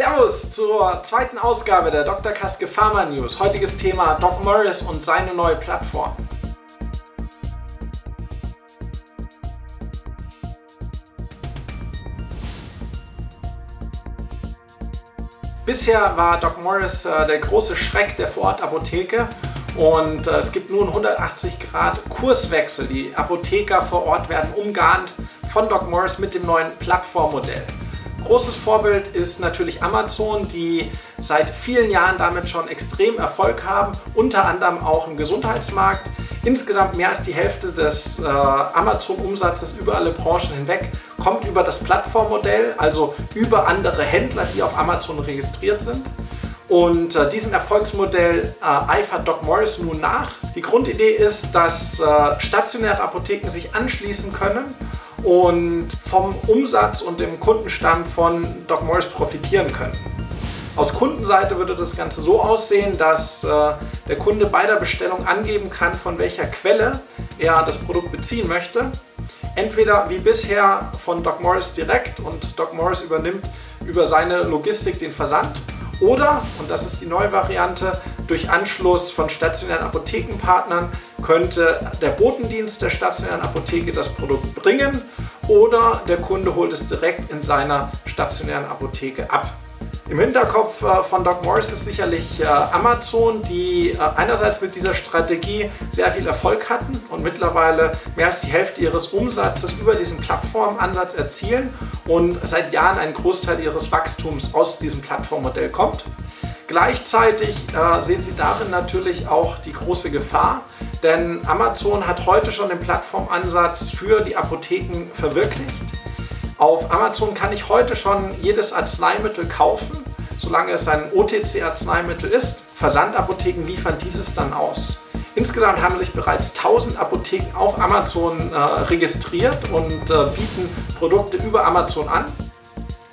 Servus zur zweiten Ausgabe der Dr. Kaske Pharma News. Heutiges Thema Doc Morris und seine neue Plattform. Bisher war Doc Morris äh, der große Schreck der Vorortapotheke und äh, es gibt nun 180 Grad Kurswechsel. Die Apotheker vor Ort werden umgarnt von Doc Morris mit dem neuen Plattformmodell. Großes Vorbild ist natürlich Amazon, die seit vielen Jahren damit schon extrem Erfolg haben, unter anderem auch im Gesundheitsmarkt. Insgesamt mehr als die Hälfte des äh, Amazon-Umsatzes über alle Branchen hinweg kommt über das Plattformmodell, also über andere Händler, die auf Amazon registriert sind. Und äh, diesem Erfolgsmodell äh, eifert Doc Morris nun nach. Die Grundidee ist, dass äh, stationäre Apotheken sich anschließen können und vom Umsatz und dem Kundenstamm von Doc Morris profitieren können. Aus Kundenseite würde das Ganze so aussehen, dass äh, der Kunde bei der Bestellung angeben kann, von welcher Quelle er das Produkt beziehen möchte. Entweder wie bisher von Doc Morris direkt und Doc Morris übernimmt über seine Logistik den Versand oder, und das ist die neue Variante, durch Anschluss von stationären Apothekenpartnern könnte der Botendienst der stationären Apotheke das Produkt bringen oder der Kunde holt es direkt in seiner stationären Apotheke ab. Im Hinterkopf äh, von Doc Morris ist sicherlich äh, Amazon, die äh, einerseits mit dieser Strategie sehr viel Erfolg hatten und mittlerweile mehr als die Hälfte ihres Umsatzes über diesen Plattformansatz erzielen und seit Jahren ein Großteil ihres Wachstums aus diesem Plattformmodell kommt. Gleichzeitig sehen sie darin natürlich auch die große Gefahr, denn Amazon hat heute schon den Plattformansatz für die Apotheken verwirklicht. Auf Amazon kann ich heute schon jedes Arzneimittel kaufen, solange es ein OTC-Arzneimittel ist. Versandapotheken liefern dieses dann aus. Insgesamt haben sich bereits 1000 Apotheken auf Amazon äh, registriert und äh, bieten Produkte über Amazon an.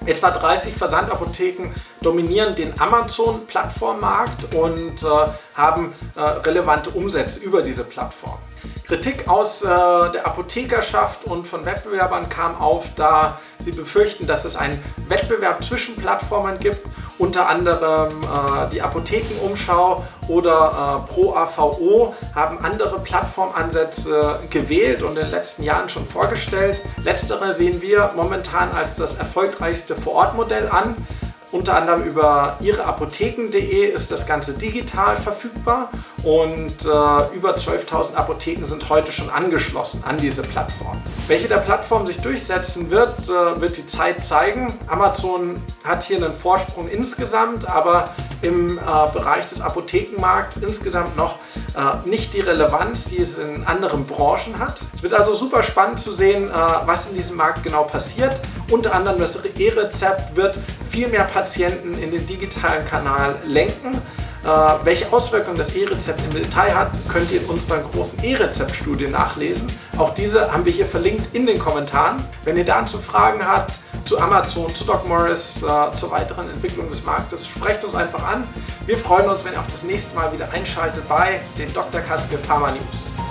Etwa 30 Versandapotheken dominieren den Amazon-Plattformmarkt und äh, haben äh, relevante Umsätze über diese Plattform. Kritik aus äh, der Apothekerschaft und von Wettbewerbern kam auf, da sie befürchten, dass es einen Wettbewerb zwischen Plattformen gibt, unter anderem äh, die Apothekenumschau oder äh, Pro AVO haben andere Plattformansätze gewählt und in den letzten Jahren schon vorgestellt. Letztere sehen wir momentan als das erfolgreichste Vorortmodell an. Unter anderem über ihreapotheken.de ist das Ganze digital verfügbar und äh, über 12.000 Apotheken sind heute schon angeschlossen an diese Plattform. Welche der Plattformen sich durchsetzen wird, äh, wird die Zeit zeigen. Amazon hat hier einen Vorsprung insgesamt, aber im äh, Bereich des Apothekenmarkts insgesamt noch äh, nicht die Relevanz, die es in anderen Branchen hat. Es wird also super spannend zu sehen, äh, was in diesem Markt genau passiert. Unter anderem das E-Rezept wird viel mehr Patienten in den digitalen Kanal lenken. Äh, welche Auswirkungen das E-Rezept im Detail hat, könnt ihr in unserer großen E-Rezept-Studie nachlesen. Auch diese haben wir hier verlinkt in den Kommentaren. Wenn ihr dazu Fragen habt, zu Amazon, zu Doc Morris, äh, zur weiteren Entwicklung des Marktes, sprecht uns einfach an. Wir freuen uns, wenn ihr auch das nächste Mal wieder einschaltet bei den Dr. Kaske Pharma News.